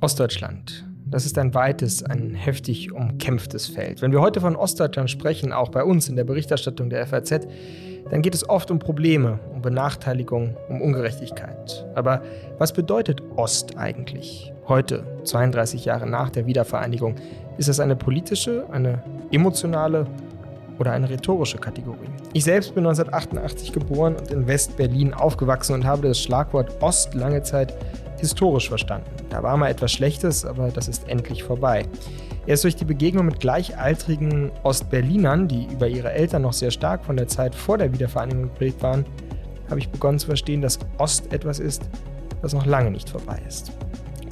Ostdeutschland. Das ist ein weites, ein heftig umkämpftes Feld. Wenn wir heute von Ostdeutschland sprechen, auch bei uns in der Berichterstattung der FAZ, dann geht es oft um Probleme, um Benachteiligung, um Ungerechtigkeit. Aber was bedeutet Ost eigentlich? Heute, 32 Jahre nach der Wiedervereinigung, ist das eine politische, eine emotionale oder eine rhetorische Kategorie? Ich selbst bin 1988 geboren und in West-Berlin aufgewachsen und habe das Schlagwort Ost lange Zeit historisch verstanden. Da war mal etwas Schlechtes, aber das ist endlich vorbei. Erst durch die Begegnung mit gleichaltrigen Ostberlinern, die über ihre Eltern noch sehr stark von der Zeit vor der Wiedervereinigung geprägt waren, habe ich begonnen zu verstehen, dass Ost etwas ist, das noch lange nicht vorbei ist.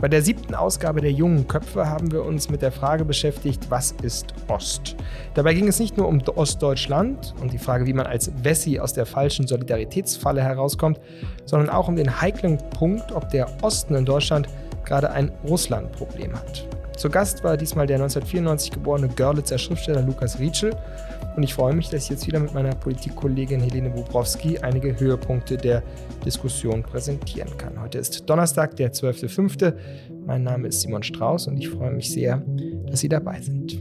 Bei der siebten Ausgabe der Jungen Köpfe haben wir uns mit der Frage beschäftigt, was ist Ost? Dabei ging es nicht nur um Ostdeutschland und die Frage, wie man als Wessi aus der falschen Solidaritätsfalle herauskommt, sondern auch um den heiklen Punkt, ob der Osten in Deutschland gerade ein Russland-Problem hat. Zu Gast war diesmal der 1994 geborene Görlitzer Schriftsteller Lukas Rietschel und ich freue mich, dass ich jetzt wieder mit meiner Politikkollegin Helene Bobrowski einige Höhepunkte der Diskussion präsentieren kann. Heute ist Donnerstag, der 12.05. Mein Name ist Simon Strauß und ich freue mich sehr, dass Sie dabei sind.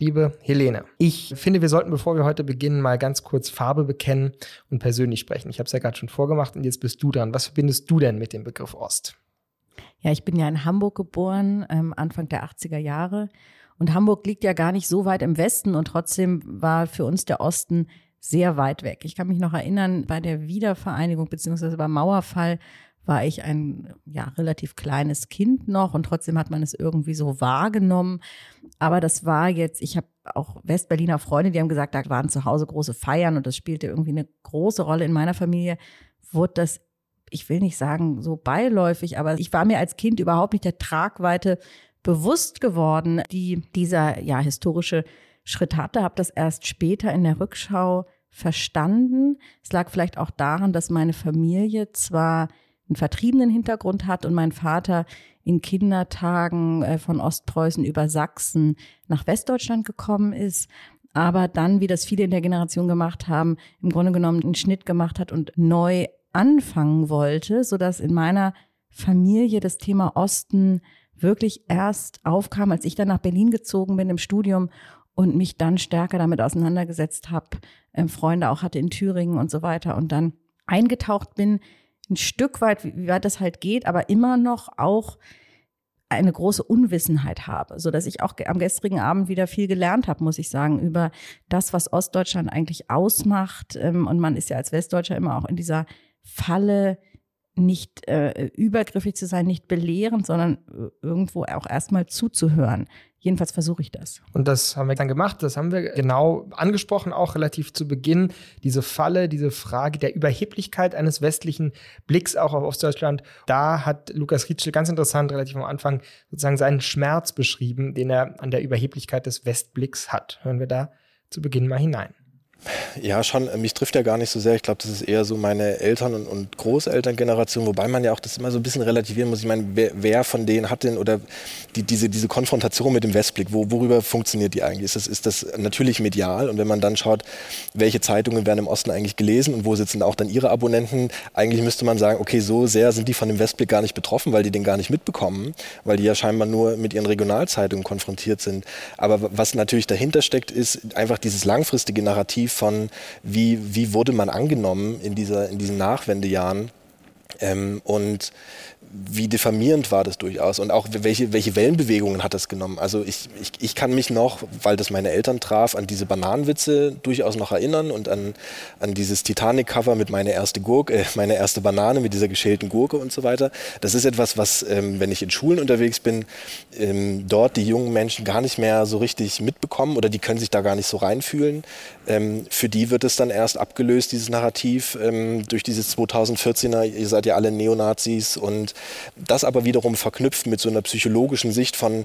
Liebe Helene, ich finde, wir sollten, bevor wir heute beginnen, mal ganz kurz Farbe bekennen und persönlich sprechen. Ich habe es ja gerade schon vorgemacht und jetzt bist du dran. Was verbindest du denn mit dem Begriff Ost? Ja, ich bin ja in Hamburg geboren, ähm, Anfang der 80er Jahre. Und Hamburg liegt ja gar nicht so weit im Westen und trotzdem war für uns der Osten sehr weit weg. Ich kann mich noch erinnern, bei der Wiedervereinigung beziehungsweise beim Mauerfall war ich ein ja, relativ kleines Kind noch und trotzdem hat man es irgendwie so wahrgenommen. Aber das war jetzt, ich habe auch Westberliner Freunde, die haben gesagt, da waren zu Hause große Feiern und das spielte irgendwie eine große Rolle in meiner Familie. Wurde das, ich will nicht sagen so beiläufig, aber ich war mir als Kind überhaupt nicht der Tragweite bewusst geworden, die dieser ja historische Schritt hatte. Habe das erst später in der Rückschau verstanden. Es lag vielleicht auch daran, dass meine Familie zwar einen vertriebenen Hintergrund hat und mein Vater in Kindertagen äh, von Ostpreußen über Sachsen nach Westdeutschland gekommen ist, aber dann, wie das viele in der Generation gemacht haben, im Grunde genommen einen Schnitt gemacht hat und neu anfangen wollte, so dass in meiner Familie das Thema Osten wirklich erst aufkam, als ich dann nach Berlin gezogen bin im Studium und mich dann stärker damit auseinandergesetzt habe, äh, Freunde auch hatte in Thüringen und so weiter und dann eingetaucht bin ein Stück weit, wie weit das halt geht, aber immer noch auch eine große Unwissenheit habe, so dass ich auch am gestrigen Abend wieder viel gelernt habe, muss ich sagen, über das, was Ostdeutschland eigentlich ausmacht. Ähm, und man ist ja als Westdeutscher immer auch in dieser Falle, nicht äh, übergriffig zu sein, nicht belehrend, sondern äh, irgendwo auch erstmal zuzuhören. Jedenfalls versuche ich das. Und das haben wir dann gemacht. Das haben wir genau angesprochen, auch relativ zu Beginn. Diese Falle, diese Frage der Überheblichkeit eines westlichen Blicks auch auf Ostdeutschland. Da hat Lukas Rietschel ganz interessant relativ am Anfang sozusagen seinen Schmerz beschrieben, den er an der Überheblichkeit des Westblicks hat. Hören wir da zu Beginn mal hinein. Ja, schon. Mich trifft ja gar nicht so sehr. Ich glaube, das ist eher so meine Eltern- und, und Großelterngeneration, wobei man ja auch das immer so ein bisschen relativieren muss. Ich meine, wer, wer von denen hat denn oder die, diese, diese Konfrontation mit dem Westblick, wo, worüber funktioniert die eigentlich? Ist das, ist das natürlich medial? Und wenn man dann schaut, welche Zeitungen werden im Osten eigentlich gelesen und wo sitzen auch dann ihre Abonnenten, eigentlich müsste man sagen, okay, so sehr sind die von dem Westblick gar nicht betroffen, weil die den gar nicht mitbekommen, weil die ja scheinbar nur mit ihren Regionalzeitungen konfrontiert sind. Aber was natürlich dahinter steckt, ist einfach dieses langfristige Narrativ von, wie, wie wurde man angenommen in, dieser, in diesen Nachwendejahren? Ähm, und wie diffamierend war das durchaus und auch welche, welche Wellenbewegungen hat das genommen. Also ich, ich, ich kann mich noch, weil das meine Eltern traf, an diese Bananenwitze durchaus noch erinnern und an, an dieses Titanic-Cover mit meine erste Gurke, äh, meine erste Banane mit dieser geschälten Gurke und so weiter. Das ist etwas, was, ähm, wenn ich in Schulen unterwegs bin, ähm, dort die jungen Menschen gar nicht mehr so richtig mitbekommen oder die können sich da gar nicht so reinfühlen. Ähm, für die wird es dann erst abgelöst, dieses Narrativ, ähm, durch dieses 2014er, ihr seid ja alle Neonazis und das aber wiederum verknüpft mit so einer psychologischen Sicht von,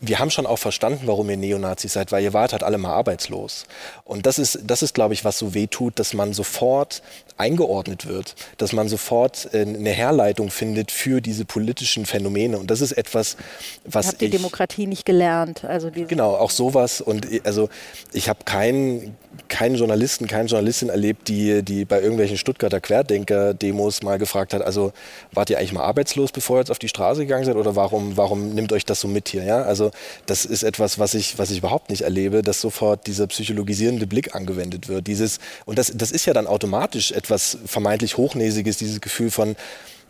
wir haben schon auch verstanden, warum ihr Neonazis seid, weil ihr wart halt alle mal arbeitslos. Und das ist, das ist, glaube ich, was so weh tut, dass man sofort eingeordnet wird, dass man sofort äh, eine Herleitung findet für diese politischen Phänomene. Und das ist etwas, was ich... Habt die ich, Demokratie nicht gelernt. Also genau, auch sowas. Und also ich habe keinen keinen Journalisten, keine Journalistin erlebt, die, die bei irgendwelchen Stuttgarter Querdenker-Demos mal gefragt hat, also wart ihr eigentlich mal arbeitslos, bevor ihr jetzt auf die Straße gegangen seid oder warum, warum nimmt euch das so mit hier? Ja? Also das ist etwas, was ich, was ich überhaupt nicht erlebe, dass sofort dieser psychologisierende Blick angewendet wird. Dieses, und das, das ist ja dann automatisch etwas vermeintlich Hochnäsiges, dieses Gefühl von,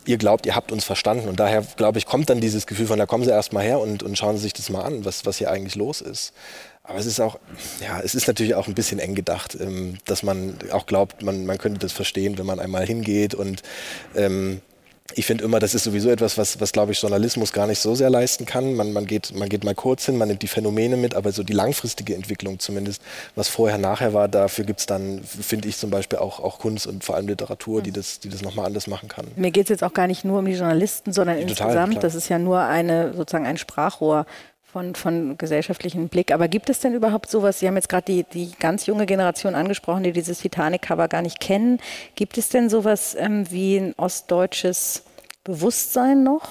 ihr glaubt, ihr habt uns verstanden. Und daher, glaube ich, kommt dann dieses Gefühl von, da kommen Sie erst mal her und, und schauen Sie sich das mal an, was, was hier eigentlich los ist. Aber es ist auch, ja, es ist natürlich auch ein bisschen eng gedacht, ähm, dass man auch glaubt, man, man könnte das verstehen, wenn man einmal hingeht. Und ähm, ich finde immer, das ist sowieso etwas, was, was glaube ich, Journalismus gar nicht so sehr leisten kann. Man, man, geht, man geht mal kurz hin, man nimmt die Phänomene mit, aber so die langfristige Entwicklung zumindest, was vorher, nachher war, dafür gibt es dann, finde ich zum Beispiel auch, auch Kunst und vor allem Literatur, die das, die das nochmal anders machen kann. Mir geht es jetzt auch gar nicht nur um die Journalisten, sondern Total, insgesamt. Klar. Das ist ja nur eine, sozusagen ein Sprachrohr von, von gesellschaftlichem Blick. Aber gibt es denn überhaupt sowas? Sie haben jetzt gerade die, die ganz junge Generation angesprochen, die dieses Titanic-Cover gar nicht kennen. Gibt es denn sowas ähm, wie ein ostdeutsches Bewusstsein noch?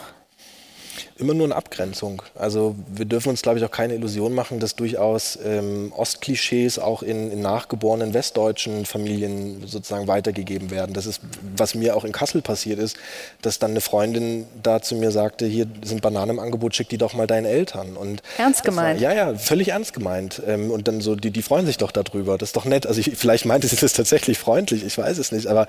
Immer nur eine Abgrenzung. Also wir dürfen uns, glaube ich, auch keine Illusion machen, dass durchaus ähm, Ostklischees auch in, in, nachgeborenen westdeutschen Familien sozusagen weitergegeben werden. Das ist, was mir auch in Kassel passiert ist, dass dann eine Freundin da zu mir sagte, hier sind Bananen im Angebot, schick die doch mal deinen Eltern. Und ernst gemeint? War, ja, ja, völlig ernst gemeint. Ähm, und dann so, die, die freuen sich doch darüber. Das ist doch nett. Also ich, vielleicht meinte sie das tatsächlich freundlich, ich weiß es nicht. Aber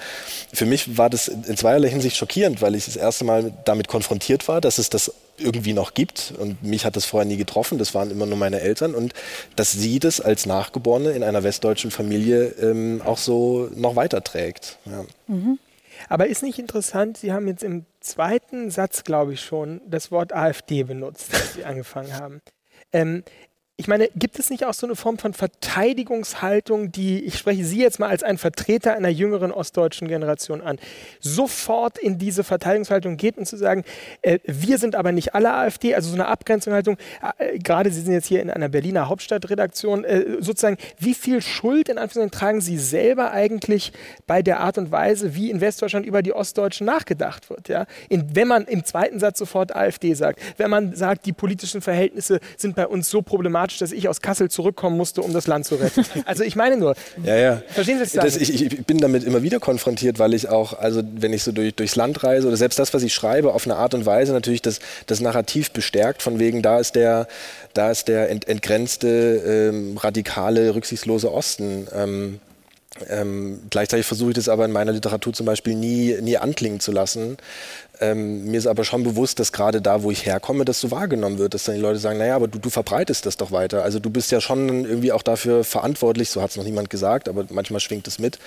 für mich war das in zweierlei Hinsicht schockierend, weil ich das erste Mal damit konfrontiert war, dass es das irgendwie noch gibt. Und mich hat das vorher nie getroffen, das waren immer nur meine Eltern. Und dass sie das als Nachgeborene in einer westdeutschen Familie ähm, auch so noch weiterträgt. Ja. Mhm. Aber ist nicht interessant, Sie haben jetzt im zweiten Satz, glaube ich, schon das Wort AfD benutzt, als Sie angefangen haben. Ähm, ich meine, gibt es nicht auch so eine Form von Verteidigungshaltung, die, ich spreche Sie jetzt mal als ein Vertreter einer jüngeren ostdeutschen Generation an, sofort in diese Verteidigungshaltung geht und zu sagen, äh, wir sind aber nicht alle AfD, also so eine Abgrenzungshaltung, äh, gerade Sie sind jetzt hier in einer Berliner Hauptstadtredaktion, äh, sozusagen, wie viel Schuld in Anführungszeichen tragen Sie selber eigentlich bei der Art und Weise, wie in Westdeutschland über die Ostdeutschen nachgedacht wird? Ja? In, wenn man im zweiten Satz sofort AfD sagt, wenn man sagt, die politischen Verhältnisse sind bei uns so problematisch, dramatisch, dass ich aus Kassel zurückkommen musste, um das Land zu retten. Also ich meine nur, ja, ja. verstehen Sie das, ich, ich, bin damit immer wieder konfrontiert, weil ich auch, also wenn ich so durch, durchs Land reise oder selbst das, was ich schreibe, auf eine Art und Weise natürlich das, das Narrativ bestärkt, von wegen, da ist der, da ist der ent, entgrenzte, ähm, radikale, rücksichtslose Osten. Ähm, ähm, gleichzeitig versuche ich das aber in meiner Literatur zum Beispiel nie, nie anklingen zu lassen, ähm, mir ist aber schon bewusst, dass gerade da, wo ich herkomme, das so wahrgenommen wird, dass dann die Leute sagen, naja, aber du, du verbreitest das doch weiter. Also du bist ja schon irgendwie auch dafür verantwortlich, so hat es noch niemand gesagt, aber manchmal schwingt es mit,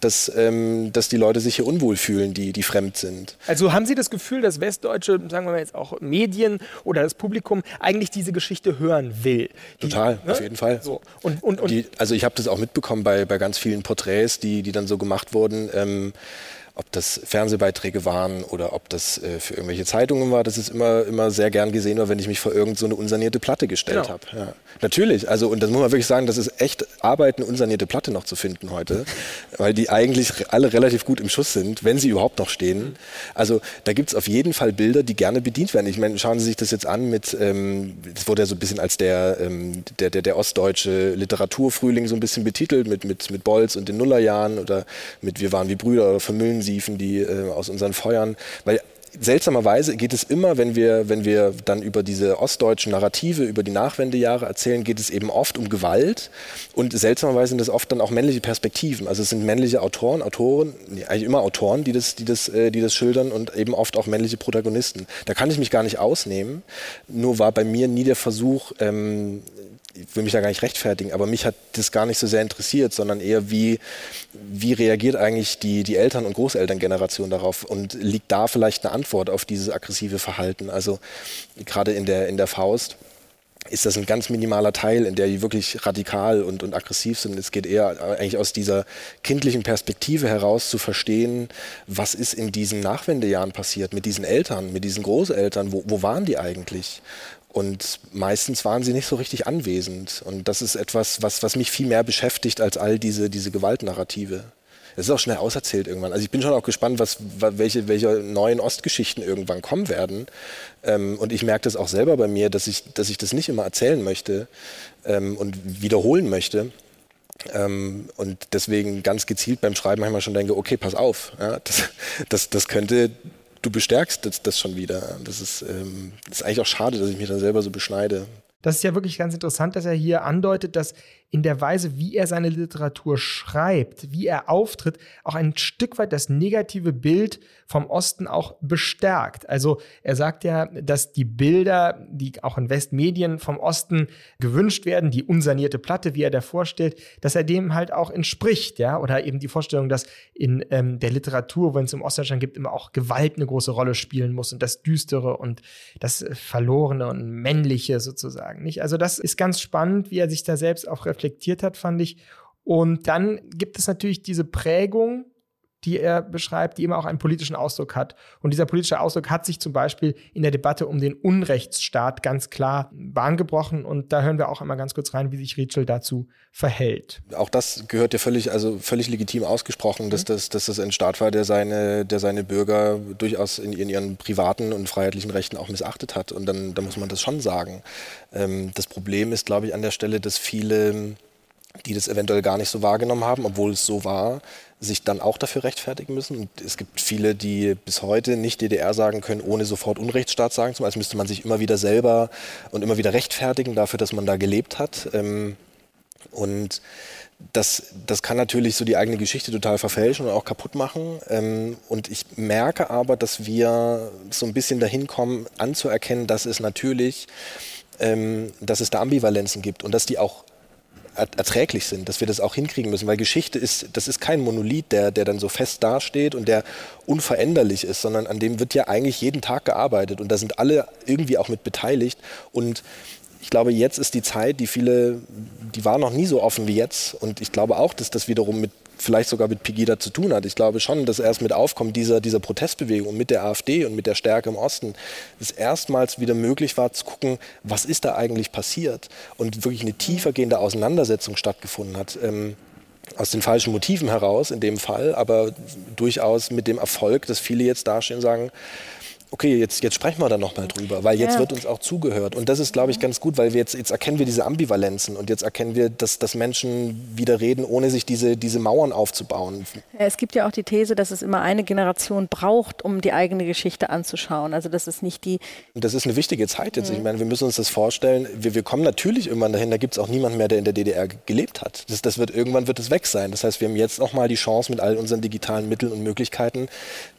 dass, ähm, dass die Leute sich hier unwohl fühlen, die, die fremd sind. Also haben Sie das Gefühl, dass westdeutsche, sagen wir mal jetzt auch Medien oder das Publikum eigentlich diese Geschichte hören will? Die, Total, ne? auf jeden Fall. So. Und, und, und die, also ich habe das auch mitbekommen bei, bei ganz vielen Porträts, die, die dann so gemacht wurden. Ähm, ob das Fernsehbeiträge waren oder ob das äh, für irgendwelche Zeitungen war, das ist immer, immer sehr gern gesehen, wenn ich mich vor irgendeine so unsanierte Platte gestellt genau. habe. Ja. Natürlich, also und das muss man wirklich sagen, das ist echt Arbeit, eine unsanierte Platte noch zu finden heute, weil die eigentlich alle relativ gut im Schuss sind, wenn sie überhaupt noch stehen. Also da gibt es auf jeden Fall Bilder, die gerne bedient werden. Ich meine, schauen Sie sich das jetzt an mit, ähm, das wurde ja so ein bisschen als der, ähm, der, der, der ostdeutsche Literaturfrühling so ein bisschen betitelt, mit, mit, mit Bolz und den Nullerjahren oder mit Wir waren wie Brüder oder Vermüllen Offensiven, die äh, aus unseren Feuern, weil seltsamerweise geht es immer, wenn wir, wenn wir dann über diese ostdeutschen Narrative, über die Nachwendejahre erzählen, geht es eben oft um Gewalt. Und seltsamerweise sind das oft dann auch männliche Perspektiven. Also es sind männliche Autoren, Autoren, eigentlich immer Autoren, die das, die, das, äh, die das schildern und eben oft auch männliche Protagonisten. Da kann ich mich gar nicht ausnehmen. Nur war bei mir nie der Versuch, ähm, ich will mich da gar nicht rechtfertigen, aber mich hat das gar nicht so sehr interessiert, sondern eher wie, wie reagiert eigentlich die, die Eltern- und Großelterngeneration darauf und liegt da vielleicht eine Antwort auf dieses aggressive Verhalten? Also gerade in der, in der Faust ist das ein ganz minimaler Teil, in der die wirklich radikal und, und aggressiv sind. Es geht eher eigentlich aus dieser kindlichen Perspektive heraus zu verstehen, was ist in diesen Nachwendejahren passiert mit diesen Eltern, mit diesen Großeltern, wo, wo waren die eigentlich? Und meistens waren sie nicht so richtig anwesend. Und das ist etwas, was, was mich viel mehr beschäftigt als all diese, diese Gewaltnarrative. Es ist auch schnell auserzählt irgendwann. Also ich bin schon auch gespannt, was, welche, welche neuen Ostgeschichten irgendwann kommen werden. Ähm, und ich merke das auch selber bei mir, dass ich, dass ich das nicht immer erzählen möchte ähm, und wiederholen möchte. Ähm, und deswegen ganz gezielt beim Schreiben manchmal schon denke, okay, pass auf, ja, das, das, das könnte du bestärkst das, das schon wieder. Das ist, ähm, das ist eigentlich auch schade, dass ich mich dann selber so beschneide. Das ist ja wirklich ganz interessant, dass er hier andeutet, dass in der Weise, wie er seine Literatur schreibt, wie er auftritt, auch ein Stück weit das negative Bild vom Osten auch bestärkt. Also er sagt ja, dass die Bilder, die auch in Westmedien vom Osten gewünscht werden, die unsanierte Platte, wie er da vorstellt, dass er dem halt auch entspricht, ja, oder eben die Vorstellung, dass in ähm, der Literatur, wenn es im Ostdeutschland gibt, immer auch Gewalt eine große Rolle spielen muss und das Düstere und das Verlorene und Männliche sozusagen, nicht? Also das ist ganz spannend, wie er sich da selbst auch reflektiert hat, fand ich. Und dann gibt es natürlich diese Prägung, die er beschreibt, die immer auch einen politischen Ausdruck hat. Und dieser politische Ausdruck hat sich zum Beispiel in der Debatte um den Unrechtsstaat ganz klar Bahn gebrochen. Und da hören wir auch einmal ganz kurz rein, wie sich Ritschel dazu verhält. Auch das gehört ja völlig, also völlig legitim ausgesprochen, dass, das, dass das ein Staat war, der seine, der seine Bürger durchaus in, in ihren privaten und freiheitlichen Rechten auch missachtet hat. Und dann, dann muss man das schon sagen. Ähm, das Problem ist, glaube ich, an der Stelle, dass viele die das eventuell gar nicht so wahrgenommen haben, obwohl es so war, sich dann auch dafür rechtfertigen müssen. Und es gibt viele, die bis heute nicht DDR sagen können, ohne sofort Unrechtsstaat sagen zu müssen. Also müsste man sich immer wieder selber und immer wieder rechtfertigen dafür, dass man da gelebt hat. Ähm, und das, das kann natürlich so die eigene Geschichte total verfälschen und auch kaputt machen. Ähm, und ich merke aber, dass wir so ein bisschen dahin kommen, anzuerkennen, dass es natürlich, ähm, dass es da Ambivalenzen gibt und dass die auch erträglich sind, dass wir das auch hinkriegen müssen, weil Geschichte ist, das ist kein Monolith, der, der dann so fest dasteht und der unveränderlich ist, sondern an dem wird ja eigentlich jeden Tag gearbeitet und da sind alle irgendwie auch mit beteiligt. Und ich glaube, jetzt ist die Zeit, die viele, die war noch nie so offen wie jetzt. Und ich glaube auch, dass das wiederum mit vielleicht sogar mit Pegida zu tun hat. Ich glaube schon, dass erst mit Aufkommen dieser, dieser Protestbewegung mit der AfD und mit der Stärke im Osten es erstmals wieder möglich war zu gucken, was ist da eigentlich passiert und wirklich eine tiefergehende Auseinandersetzung stattgefunden hat. Ähm, aus den falschen Motiven heraus in dem Fall, aber durchaus mit dem Erfolg, dass viele jetzt dastehen und sagen, okay, jetzt, jetzt sprechen wir da nochmal drüber, weil jetzt ja. wird uns auch zugehört. Und das ist, glaube ich, ganz gut, weil wir jetzt, jetzt erkennen wir diese Ambivalenzen und jetzt erkennen wir, dass, dass Menschen wieder reden, ohne sich diese, diese Mauern aufzubauen. Es gibt ja auch die These, dass es immer eine Generation braucht, um die eigene Geschichte anzuschauen. Also das ist nicht die... Das ist eine wichtige Zeit jetzt. Mhm. Ich meine, wir müssen uns das vorstellen. Wir, wir kommen natürlich irgendwann dahin, da gibt es auch niemanden mehr, der in der DDR gelebt hat. Das, das wird, irgendwann wird es weg sein. Das heißt, wir haben jetzt nochmal die Chance mit all unseren digitalen Mitteln und Möglichkeiten,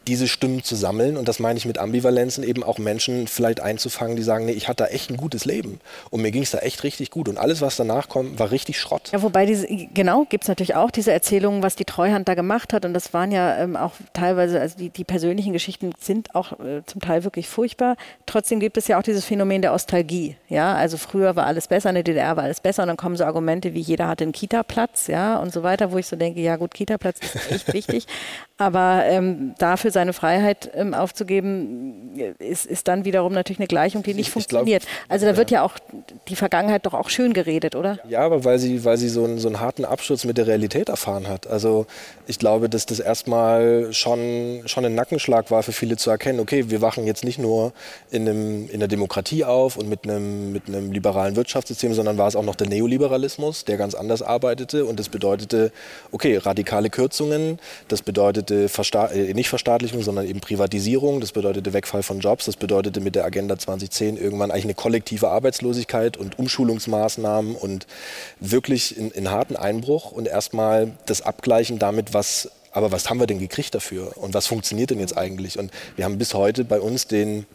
diese Stimmen zu sammeln. Und das meine ich mit Ambivalenzen, eben auch Menschen vielleicht einzufangen, die sagen, nee, ich hatte da echt ein gutes Leben. Und mir ging es da echt richtig gut. Und alles, was danach kommt, war richtig Schrott. Ja, wobei, diese, genau, gibt es natürlich auch diese Erzählungen, was die Treuhand da gemacht hat. Und das waren ja ähm, auch teilweise, also die, die persönlichen Geschichten sind auch äh, zum Teil wirklich furchtbar. Trotzdem gibt es ja auch dieses Phänomen der Ostalgie. Ja, also früher war alles besser, in der DDR war alles besser. Und dann kommen so Argumente wie jeder hatte einen Kita-Platz, ja, und so weiter, wo ich so denke, ja gut, Kita-Platz ist echt wichtig. Aber ähm, dafür seine Freiheit ähm, aufzugeben, ist, ist dann wiederum natürlich eine Gleichung, die nicht ich, funktioniert. Ich glaub, also da wird ja. ja auch die Vergangenheit doch auch schön geredet, oder? Ja, aber weil sie, weil sie so einen, so einen harten Absturz mit der Realität erfahren hat. Also ich glaube, dass das erstmal schon, schon ein Nackenschlag war für viele zu erkennen, okay, wir wachen jetzt nicht nur in, einem, in der Demokratie auf und mit einem, mit einem liberalen Wirtschaftssystem, sondern war es auch noch der Neoliberalismus, der ganz anders arbeitete und das bedeutete, okay, radikale Kürzungen, das bedeutet bedeutete Versta äh, nicht Verstaatlichung, sondern eben Privatisierung. Das bedeutete Wegfall von Jobs. Das bedeutete mit der Agenda 2010 irgendwann eigentlich eine kollektive Arbeitslosigkeit und Umschulungsmaßnahmen und wirklich in, in harten Einbruch und erstmal das Abgleichen damit, was aber was haben wir denn gekriegt dafür und was funktioniert denn jetzt eigentlich? Und wir haben bis heute bei uns den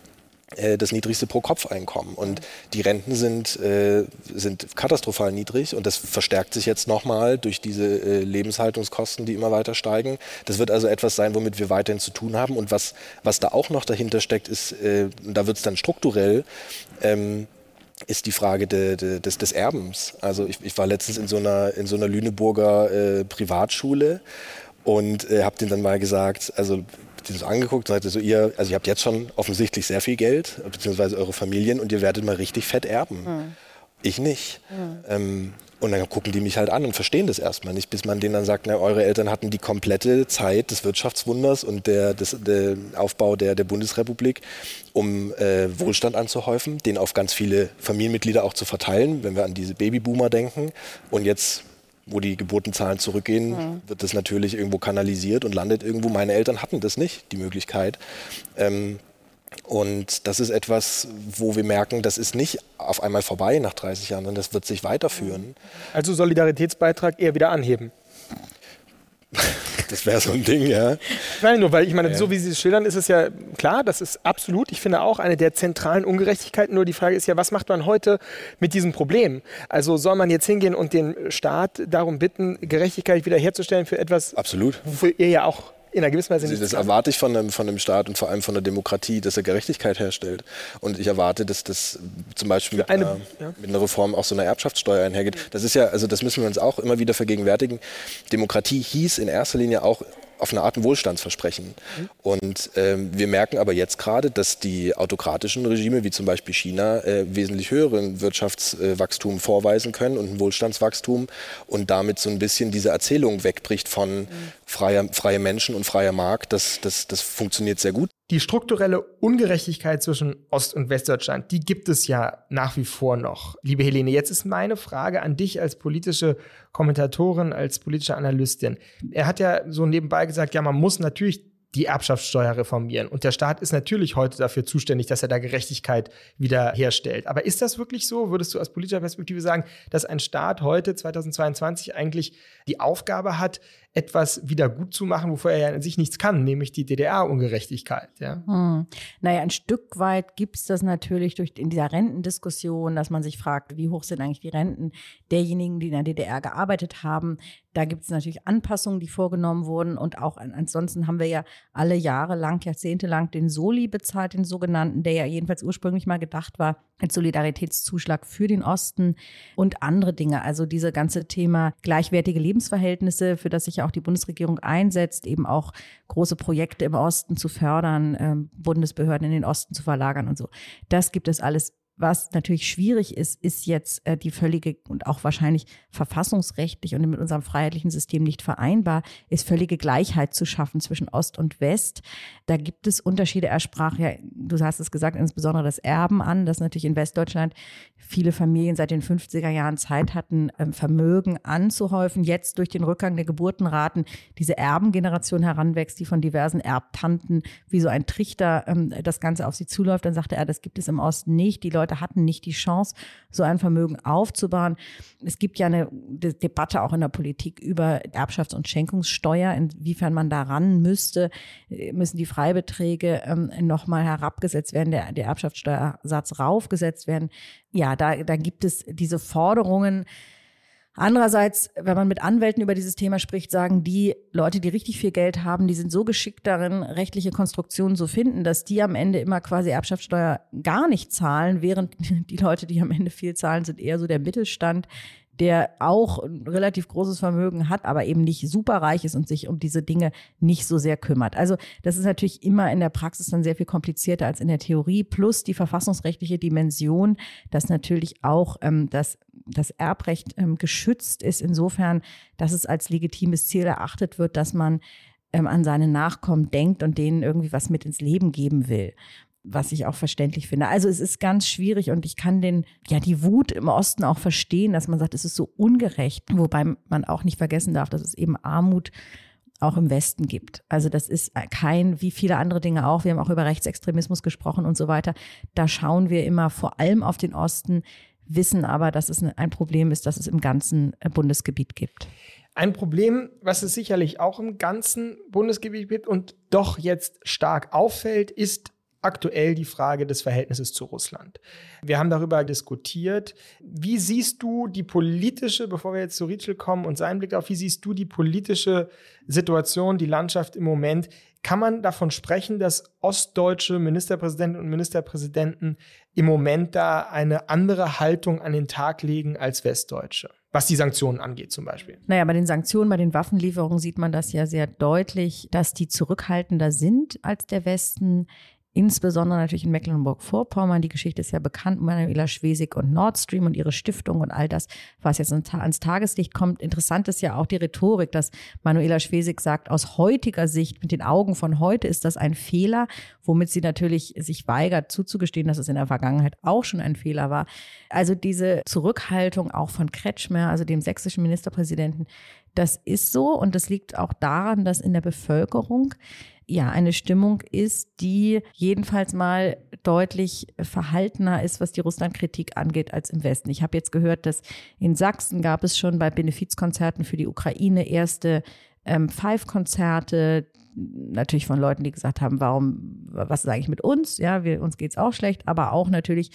das niedrigste Pro-Kopf-Einkommen. Und die Renten sind, äh, sind katastrophal niedrig und das verstärkt sich jetzt nochmal durch diese äh, Lebenshaltungskosten, die immer weiter steigen. Das wird also etwas sein, womit wir weiterhin zu tun haben. Und was, was da auch noch dahinter steckt, ist, äh, da wird es dann strukturell, ähm, ist die Frage de, de, des, des Erbens. Also ich, ich war letztens in so einer, in so einer Lüneburger äh, Privatschule und äh, habe denen dann mal gesagt, also die das angeguckt und sagte so, ihr, also ihr habt jetzt schon offensichtlich sehr viel Geld, beziehungsweise eure Familien und ihr werdet mal richtig fett erben. Mhm. Ich nicht. Mhm. Ähm, und dann gucken die mich halt an und verstehen das erstmal nicht, bis man denen dann sagt, na, eure Eltern hatten die komplette Zeit des Wirtschaftswunders und der, des, der Aufbau der, der Bundesrepublik, um äh, Wohlstand anzuhäufen, den auf ganz viele Familienmitglieder auch zu verteilen, wenn wir an diese Babyboomer denken. Und jetzt wo die Geburtenzahlen zurückgehen, mhm. wird das natürlich irgendwo kanalisiert und landet irgendwo. Meine Eltern hatten das nicht, die Möglichkeit. Ähm, und das ist etwas, wo wir merken, das ist nicht auf einmal vorbei nach 30 Jahren, sondern das wird sich weiterführen. Also Solidaritätsbeitrag eher wieder anheben. Das wäre so ein Ding, ja. Nein, nur weil ich meine, ja. so wie Sie es schildern, ist es ja klar, das ist absolut, ich finde auch eine der zentralen Ungerechtigkeiten. Nur die Frage ist ja, was macht man heute mit diesem Problem? Also soll man jetzt hingehen und den Staat darum bitten, Gerechtigkeit wiederherzustellen für etwas, absolut. wofür ihr ja auch in einer gewissen Weise nicht. Das erwarte ich von einem, von einem Staat und vor allem von der Demokratie, dass er Gerechtigkeit herstellt. Und ich erwarte, dass das zum Beispiel mit, eine, einer, ja. mit einer Reform auch so einer Erbschaftssteuer einhergeht. Das ist ja, also das müssen wir uns auch immer wieder vergegenwärtigen. Demokratie hieß in erster Linie auch auf eine Art ein Wohlstandsversprechen. Mhm. Und ähm, wir merken aber jetzt gerade, dass die autokratischen Regime, wie zum Beispiel China, äh, wesentlich höheren Wirtschaftswachstum vorweisen können und ein Wohlstandswachstum und damit so ein bisschen diese Erzählung wegbricht von mhm. Freier, freie Menschen und freier Markt. Das, das, das funktioniert sehr gut. Die strukturelle Ungerechtigkeit zwischen Ost- und Westdeutschland, die gibt es ja nach wie vor noch. Liebe Helene, jetzt ist meine Frage an dich als politische Kommentatorin, als politische Analystin. Er hat ja so nebenbei gesagt, ja, man muss natürlich die Erbschaftssteuer reformieren. Und der Staat ist natürlich heute dafür zuständig, dass er da Gerechtigkeit wieder herstellt. Aber ist das wirklich so? Würdest du aus politischer Perspektive sagen, dass ein Staat heute, 2022, eigentlich die Aufgabe hat, etwas wieder gut zu machen, wofür er ja an sich nichts kann, nämlich die DDR-Ungerechtigkeit. Ja? Hm. Naja, ein Stück weit gibt es das natürlich durch in dieser Rentendiskussion, dass man sich fragt, wie hoch sind eigentlich die Renten derjenigen, die in der DDR gearbeitet haben. Da gibt es natürlich Anpassungen, die vorgenommen wurden. Und auch ansonsten haben wir ja alle Jahre lang, Jahrzehnte lang den Soli bezahlt, den sogenannten, der ja jedenfalls ursprünglich mal gedacht war als Solidaritätszuschlag für den Osten und andere Dinge. Also diese ganze Thema gleichwertige Lebensverhältnisse, für das sich ja auch die Bundesregierung einsetzt, eben auch große Projekte im Osten zu fördern, ähm, Bundesbehörden in den Osten zu verlagern und so. Das gibt es alles was natürlich schwierig ist, ist jetzt äh, die völlige und auch wahrscheinlich verfassungsrechtlich und mit unserem freiheitlichen System nicht vereinbar, ist völlige Gleichheit zu schaffen zwischen Ost und West. Da gibt es Unterschiede. Er sprach ja, du hast es gesagt, insbesondere das Erben an, dass natürlich in Westdeutschland viele Familien seit den 50er Jahren Zeit hatten, ähm, Vermögen anzuhäufen. Jetzt durch den Rückgang der Geburtenraten diese Erbengeneration heranwächst, die von diversen Erbtanten wie so ein Trichter ähm, das Ganze auf sie zuläuft. Dann sagte er, das gibt es im Osten nicht. Die Leute Leute hatten nicht die Chance, so ein Vermögen aufzubauen. Es gibt ja eine Debatte auch in der Politik über Erbschafts- und Schenkungssteuer, inwiefern man daran müsste, müssen die Freibeträge ähm, nochmal herabgesetzt werden, der, der Erbschaftssteuersatz raufgesetzt werden. Ja, da, da gibt es diese Forderungen, Andererseits, wenn man mit Anwälten über dieses Thema spricht, sagen die Leute, die richtig viel Geld haben, die sind so geschickt darin, rechtliche Konstruktionen zu finden, dass die am Ende immer quasi Erbschaftssteuer gar nicht zahlen, während die Leute, die am Ende viel zahlen, sind eher so der Mittelstand, der auch ein relativ großes Vermögen hat, aber eben nicht superreich ist und sich um diese Dinge nicht so sehr kümmert. Also das ist natürlich immer in der Praxis dann sehr viel komplizierter als in der Theorie, plus die verfassungsrechtliche Dimension, dass natürlich auch ähm, das, das Erbrecht ähm, geschützt ist, insofern, dass es als legitimes Ziel erachtet wird, dass man ähm, an seine Nachkommen denkt und denen irgendwie was mit ins Leben geben will was ich auch verständlich finde. Also es ist ganz schwierig und ich kann den, ja, die Wut im Osten auch verstehen, dass man sagt, es ist so ungerecht, wobei man auch nicht vergessen darf, dass es eben Armut auch im Westen gibt. Also das ist kein, wie viele andere Dinge auch, wir haben auch über Rechtsextremismus gesprochen und so weiter. Da schauen wir immer vor allem auf den Osten, wissen aber, dass es ein Problem ist, dass es im ganzen Bundesgebiet gibt. Ein Problem, was es sicherlich auch im ganzen Bundesgebiet gibt und doch jetzt stark auffällt, ist aktuell die Frage des Verhältnisses zu Russland. Wir haben darüber diskutiert. Wie siehst du die politische, bevor wir jetzt zu Ritschel kommen und seinen Blick auf, wie siehst du die politische Situation, die Landschaft im Moment? Kann man davon sprechen, dass ostdeutsche Ministerpräsidenten und Ministerpräsidenten im Moment da eine andere Haltung an den Tag legen als westdeutsche? was die Sanktionen angeht zum Beispiel. Naja, bei den Sanktionen, bei den Waffenlieferungen sieht man das ja sehr deutlich, dass die zurückhaltender sind als der Westen. Insbesondere natürlich in Mecklenburg-Vorpommern. Die Geschichte ist ja bekannt, Manuela Schwesig und Nord Stream und ihre Stiftung und all das, was jetzt ans Tageslicht kommt. Interessant ist ja auch die Rhetorik, dass Manuela Schwesig sagt, aus heutiger Sicht, mit den Augen von heute ist das ein Fehler, womit sie natürlich sich weigert zuzugestehen, dass es in der Vergangenheit auch schon ein Fehler war. Also diese Zurückhaltung auch von Kretschmer, also dem sächsischen Ministerpräsidenten, das ist so und das liegt auch daran, dass in der Bevölkerung ja eine Stimmung ist, die jedenfalls mal deutlich verhaltener ist, was die Russlandkritik angeht, als im Westen. Ich habe jetzt gehört, dass in Sachsen gab es schon bei Benefizkonzerten für die Ukraine erste ähm, Five-Konzerte, natürlich von Leuten, die gesagt haben, warum, was ist eigentlich mit uns? Ja, wir, uns geht's auch schlecht, aber auch natürlich,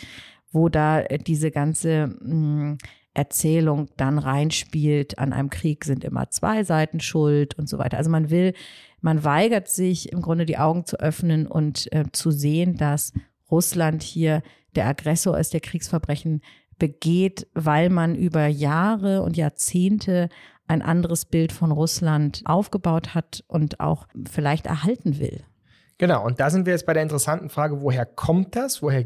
wo da diese ganze mh, hm, Erzählung dann reinspielt, an einem Krieg sind immer zwei Seiten schuld und so weiter. Also man will, man weigert sich im Grunde die Augen zu öffnen und äh, zu sehen, dass Russland hier der Aggressor ist, der Kriegsverbrechen begeht, weil man über Jahre und Jahrzehnte ein anderes Bild von Russland aufgebaut hat und auch vielleicht erhalten will. Genau, und da sind wir jetzt bei der interessanten Frage, woher kommt das? Woher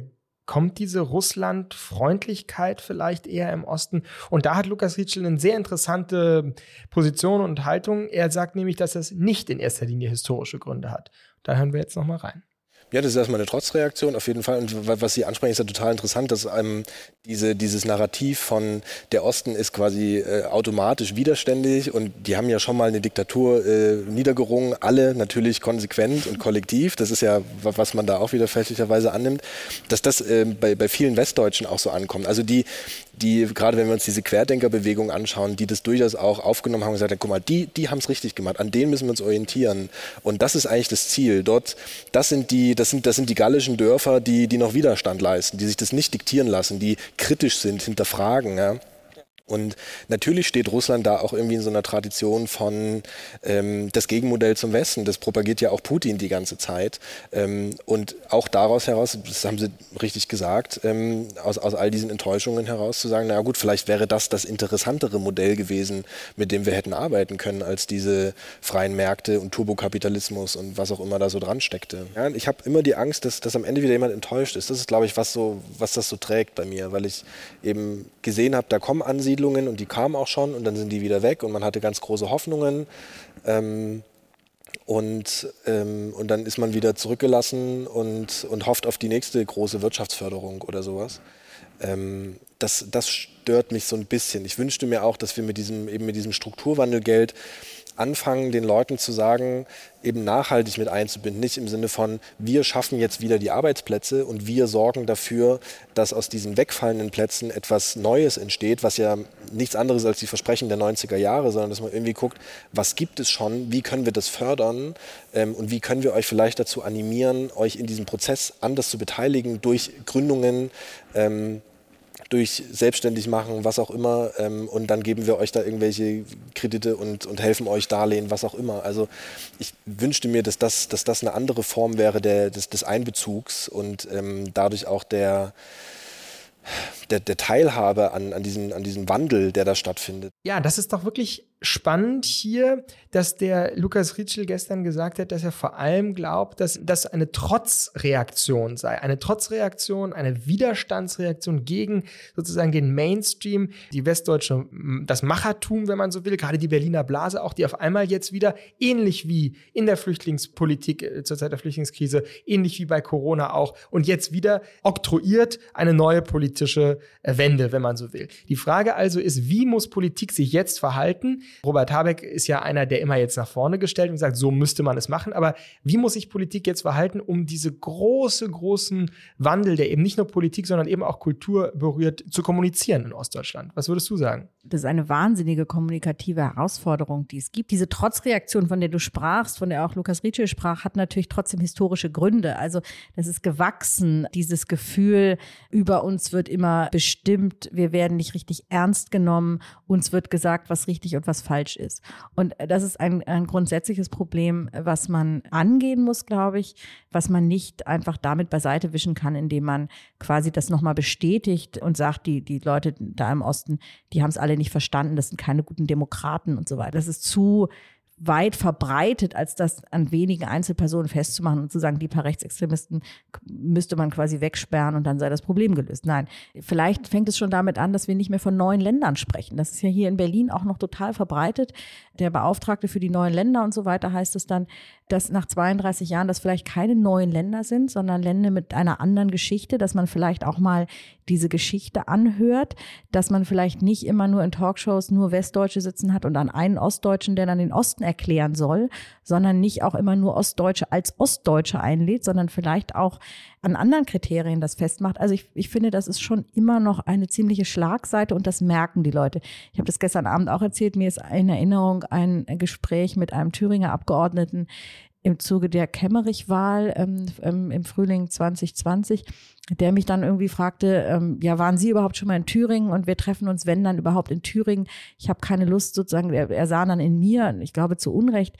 kommt diese Russland-Freundlichkeit vielleicht eher im Osten. Und da hat Lukas Rietschel eine sehr interessante Position und Haltung. Er sagt nämlich, dass das nicht in erster Linie historische Gründe hat. Da hören wir jetzt nochmal rein. Ja, das ist erstmal eine Trotzreaktion auf jeden Fall. Und was Sie ansprechen, ist ja total interessant, dass einem diese, dieses Narrativ von der Osten ist quasi äh, automatisch widerständig und die haben ja schon mal eine Diktatur äh, niedergerungen, alle natürlich konsequent und kollektiv. Das ist ja, was man da auch wieder fälschlicherweise annimmt, dass das äh, bei, bei vielen Westdeutschen auch so ankommt. Also die, die, gerade wenn wir uns diese Querdenkerbewegung anschauen, die das durchaus auch aufgenommen haben und gesagt haben, guck mal, die, die haben es richtig gemacht, an denen müssen wir uns orientieren. Und das ist eigentlich das Ziel. Dort, das sind die, das sind, das sind die gallischen Dörfer, die, die noch Widerstand leisten, die sich das nicht diktieren lassen, die kritisch sind, hinterfragen. Ja. Und natürlich steht Russland da auch irgendwie in so einer Tradition von ähm, das Gegenmodell zum Westen. Das propagiert ja auch Putin die ganze Zeit. Ähm, und auch daraus heraus, das haben Sie richtig gesagt, ähm, aus, aus all diesen Enttäuschungen heraus zu sagen, na gut, vielleicht wäre das das interessantere Modell gewesen, mit dem wir hätten arbeiten können, als diese freien Märkte und Turbokapitalismus und was auch immer da so dran steckte. Ja, ich habe immer die Angst, dass, dass am Ende wieder jemand enttäuscht ist. Das ist, glaube ich, was, so, was das so trägt bei mir, weil ich eben gesehen habe, da kommen Ansiedlungen, Siedlungen und die kamen auch schon und dann sind die wieder weg und man hatte ganz große Hoffnungen. Ähm, und, ähm, und dann ist man wieder zurückgelassen und, und hofft auf die nächste große Wirtschaftsförderung oder sowas. Ähm, das, das stört mich so ein bisschen. Ich wünschte mir auch, dass wir mit diesem, eben mit diesem Strukturwandelgeld anfangen, den Leuten zu sagen, eben nachhaltig mit einzubinden. Nicht im Sinne von, wir schaffen jetzt wieder die Arbeitsplätze und wir sorgen dafür, dass aus diesen wegfallenden Plätzen etwas Neues entsteht, was ja nichts anderes als die Versprechen der 90er Jahre, sondern dass man irgendwie guckt, was gibt es schon, wie können wir das fördern ähm, und wie können wir euch vielleicht dazu animieren, euch in diesem Prozess anders zu beteiligen durch Gründungen. Ähm, durch selbstständig machen, was auch immer. Ähm, und dann geben wir euch da irgendwelche Kredite und, und helfen euch Darlehen, was auch immer. Also ich wünschte mir, dass das, dass das eine andere Form wäre der, des, des Einbezugs und ähm, dadurch auch der, der, der Teilhabe an, an, diesem, an diesem Wandel, der da stattfindet. Ja, das ist doch wirklich spannend hier, dass der Lukas Ritschel gestern gesagt hat, dass er vor allem glaubt, dass das eine Trotzreaktion sei. Eine Trotzreaktion, eine Widerstandsreaktion gegen sozusagen den Mainstream, die westdeutsche, das Machertum, wenn man so will, gerade die Berliner Blase auch, die auf einmal jetzt wieder ähnlich wie in der Flüchtlingspolitik äh, zur Zeit der Flüchtlingskrise, ähnlich wie bei Corona auch und jetzt wieder oktroyiert eine neue politische äh, Wende, wenn man so will. Die Frage also ist, wie muss Politik sich jetzt verhalten? Robert Habeck ist ja einer, der immer jetzt nach vorne gestellt und sagt, so müsste man es machen. Aber wie muss sich Politik jetzt verhalten, um diese große, großen Wandel, der eben nicht nur Politik, sondern eben auch Kultur berührt, zu kommunizieren in Ostdeutschland? Was würdest du sagen? Das ist eine wahnsinnige kommunikative Herausforderung, die es gibt. Diese Trotzreaktion, von der du sprachst, von der auch Lukas Rietschel sprach, hat natürlich trotzdem historische Gründe. Also das ist gewachsen, dieses Gefühl, über uns wird immer bestimmt, wir werden nicht richtig ernst genommen, uns wird gesagt, was richtig und was falsch ist. Und das ist ein, ein grundsätzliches Problem, was man angehen muss, glaube ich, was man nicht einfach damit beiseite wischen kann, indem man quasi das nochmal bestätigt und sagt, die, die Leute da im Osten, die haben es alle nicht verstanden, das sind keine guten Demokraten und so weiter. Das ist zu weit verbreitet, als das an wenigen Einzelpersonen festzumachen und zu sagen, die paar Rechtsextremisten müsste man quasi wegsperren und dann sei das Problem gelöst. Nein, vielleicht fängt es schon damit an, dass wir nicht mehr von neuen Ländern sprechen. Das ist ja hier in Berlin auch noch total verbreitet. Der Beauftragte für die neuen Länder und so weiter heißt es dann, dass nach 32 Jahren das vielleicht keine neuen Länder sind, sondern Länder mit einer anderen Geschichte, dass man vielleicht auch mal diese Geschichte anhört, dass man vielleicht nicht immer nur in Talkshows nur Westdeutsche sitzen hat und dann einen Ostdeutschen, der dann den Osten erklären soll, sondern nicht auch immer nur Ostdeutsche als Ostdeutsche einlädt, sondern vielleicht auch an anderen Kriterien das festmacht. Also ich, ich finde, das ist schon immer noch eine ziemliche Schlagseite und das merken die Leute. Ich habe das gestern Abend auch erzählt, mir ist in Erinnerung ein Gespräch mit einem Thüringer Abgeordneten, im Zuge der Kemmerich-Wahl ähm, ähm, im Frühling 2020, der mich dann irgendwie fragte, ähm, ja, waren Sie überhaupt schon mal in Thüringen und wir treffen uns, wenn dann überhaupt in Thüringen. Ich habe keine Lust sozusagen, er, er sah dann in mir, ich glaube zu Unrecht,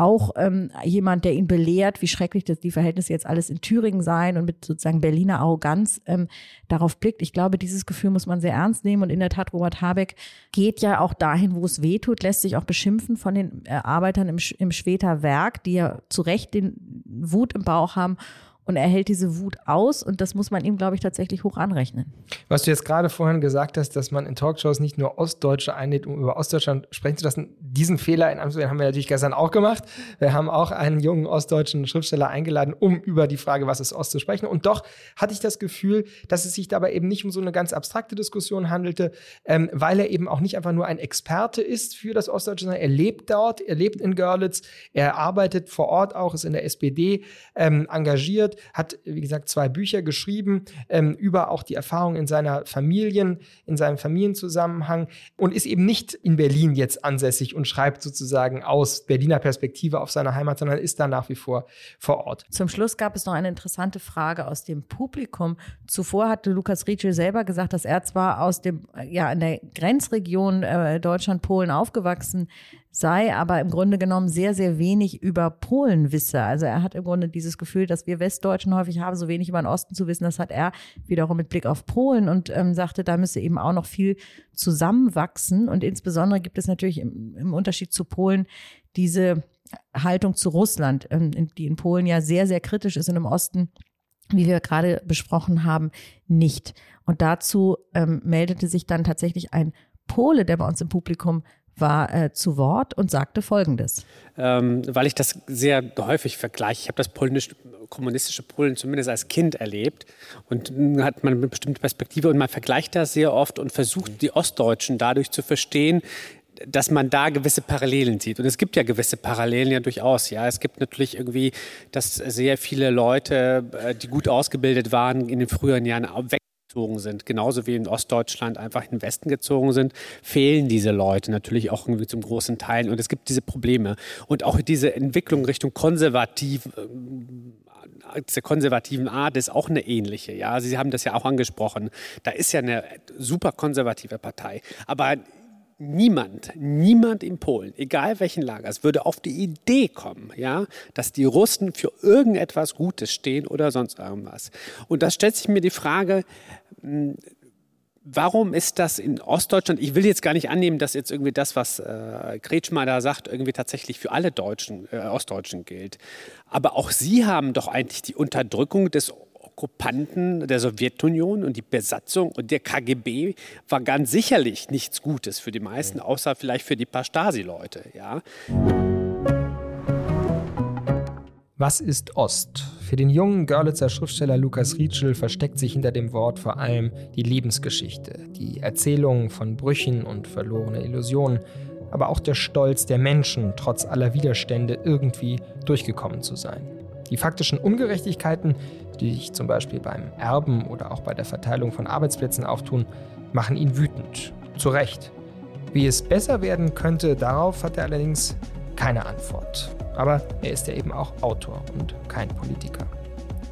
auch ähm, jemand, der ihn belehrt, wie schrecklich das die Verhältnisse jetzt alles in Thüringen seien und mit sozusagen Berliner Arroganz ähm, darauf blickt. Ich glaube, dieses Gefühl muss man sehr ernst nehmen und in der Tat, Robert Habeck geht ja auch dahin, wo es weh tut, lässt sich auch beschimpfen von den äh, Arbeitern im, im Schweter Werk, die ja zu Recht den Wut im Bauch haben und er hält diese Wut aus und das muss man ihm, glaube ich, tatsächlich hoch anrechnen. Was du jetzt gerade vorhin gesagt hast, dass man in Talkshows nicht nur Ostdeutsche einlädt, um über Ostdeutschland sprechen zu lassen, diesen Fehler in Amsterdam haben wir natürlich gestern auch gemacht. Wir haben auch einen jungen ostdeutschen Schriftsteller eingeladen, um über die Frage, was ist Ost zu sprechen. Und doch hatte ich das Gefühl, dass es sich dabei eben nicht um so eine ganz abstrakte Diskussion handelte, ähm, weil er eben auch nicht einfach nur ein Experte ist für das Ostdeutsche, sondern er lebt dort, er lebt in Görlitz, er arbeitet vor Ort auch, ist in der SPD ähm, engagiert hat, wie gesagt, zwei Bücher geschrieben ähm, über auch die Erfahrung in seiner Familien, in seinem Familienzusammenhang und ist eben nicht in Berlin jetzt ansässig und schreibt sozusagen aus Berliner Perspektive auf seine Heimat, sondern ist da nach wie vor vor Ort. Zum Schluss gab es noch eine interessante Frage aus dem Publikum. Zuvor hatte Lukas Rietschel selber gesagt, dass er zwar aus dem, ja, in der Grenzregion äh, Deutschland-Polen aufgewachsen sei, aber im Grunde genommen sehr, sehr wenig über Polen wisse. Also er hat im Grunde dieses Gefühl, dass wir Westdeutschen häufig haben, so wenig über den Osten zu wissen. Das hat er wiederum mit Blick auf Polen und ähm, sagte, da müsse eben auch noch viel zusammenwachsen. Und insbesondere gibt es natürlich im, im Unterschied zu Polen diese Haltung zu Russland, ähm, die in Polen ja sehr, sehr kritisch ist und im Osten wie wir gerade besprochen haben, nicht. Und dazu ähm, meldete sich dann tatsächlich ein Pole, der bei uns im Publikum war äh, zu Wort und sagte Folgendes. Ähm, weil ich das sehr häufig vergleiche. Ich habe das polnisch, kommunistische Polen zumindest als Kind erlebt und hat man eine bestimmte Perspektive und man vergleicht das sehr oft und versucht die Ostdeutschen dadurch zu verstehen, dass man da gewisse Parallelen sieht. Und es gibt ja gewisse Parallelen ja durchaus. Ja, es gibt natürlich irgendwie, dass sehr viele Leute, äh, die gut ausgebildet waren, in den früheren Jahren weg gezogen sind, genauso wie in Ostdeutschland einfach in den Westen gezogen sind, fehlen diese Leute natürlich auch irgendwie zum großen Teil. Und es gibt diese Probleme. Und auch diese Entwicklung Richtung konservativ, äh, dieser konservativen Art ist auch eine ähnliche. Ja, Sie haben das ja auch angesprochen. Da ist ja eine super konservative Partei. Aber niemand, niemand in Polen, egal welchen Lagers, würde auf die Idee kommen, ja, dass die Russen für irgendetwas Gutes stehen oder sonst irgendwas. Und da stellt sich mir die Frage, hm, Warum ist das in Ostdeutschland? Ich will jetzt gar nicht annehmen, dass jetzt irgendwie das, was äh, Kretschmer da sagt, irgendwie tatsächlich für alle Deutschen, äh, Ostdeutschen gilt. Aber auch Sie haben doch eigentlich die Unterdrückung des Okkupanten der Sowjetunion und die Besatzung und der KGB war ganz sicherlich nichts Gutes für die meisten, außer vielleicht für die paar Stasi-Leute. Ja. Was ist Ost? Für den jungen Görlitzer Schriftsteller Lukas Rietschel versteckt sich hinter dem Wort vor allem die Lebensgeschichte, die Erzählung von Brüchen und verlorene Illusionen, aber auch der Stolz der Menschen, trotz aller Widerstände irgendwie durchgekommen zu sein. Die faktischen Ungerechtigkeiten, die sich zum Beispiel beim Erben oder auch bei der Verteilung von Arbeitsplätzen auftun, machen ihn wütend. Zu Recht. Wie es besser werden könnte, darauf hat er allerdings keine Antwort. Aber er ist ja eben auch Autor und kein Politiker.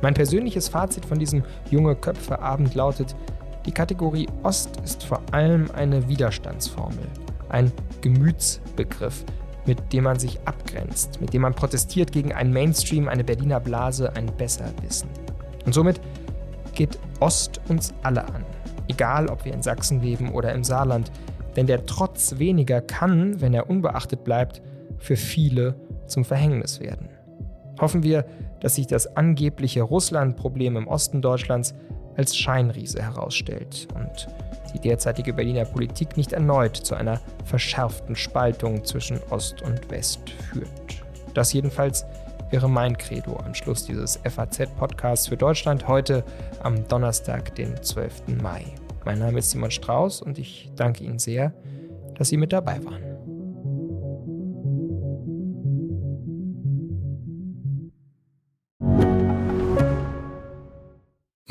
Mein persönliches Fazit von diesem junge Köpfe-Abend lautet, die Kategorie Ost ist vor allem eine Widerstandsformel, ein Gemütsbegriff, mit dem man sich abgrenzt, mit dem man protestiert gegen einen Mainstream, eine Berliner Blase, ein Besserwissen. Und somit geht Ost uns alle an, egal ob wir in Sachsen leben oder im Saarland, denn der Trotz weniger kann, wenn er unbeachtet bleibt, für viele zum Verhängnis werden. Hoffen wir, dass sich das angebliche Russland-Problem im Osten Deutschlands als Scheinriese herausstellt und die derzeitige Berliner Politik nicht erneut zu einer verschärften Spaltung zwischen Ost und West führt. Das jedenfalls wäre mein Credo am Schluss dieses FAZ-Podcasts für Deutschland heute am Donnerstag, den 12. Mai. Mein Name ist Simon Strauß und ich danke Ihnen sehr, dass Sie mit dabei waren.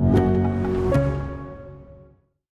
Thank you.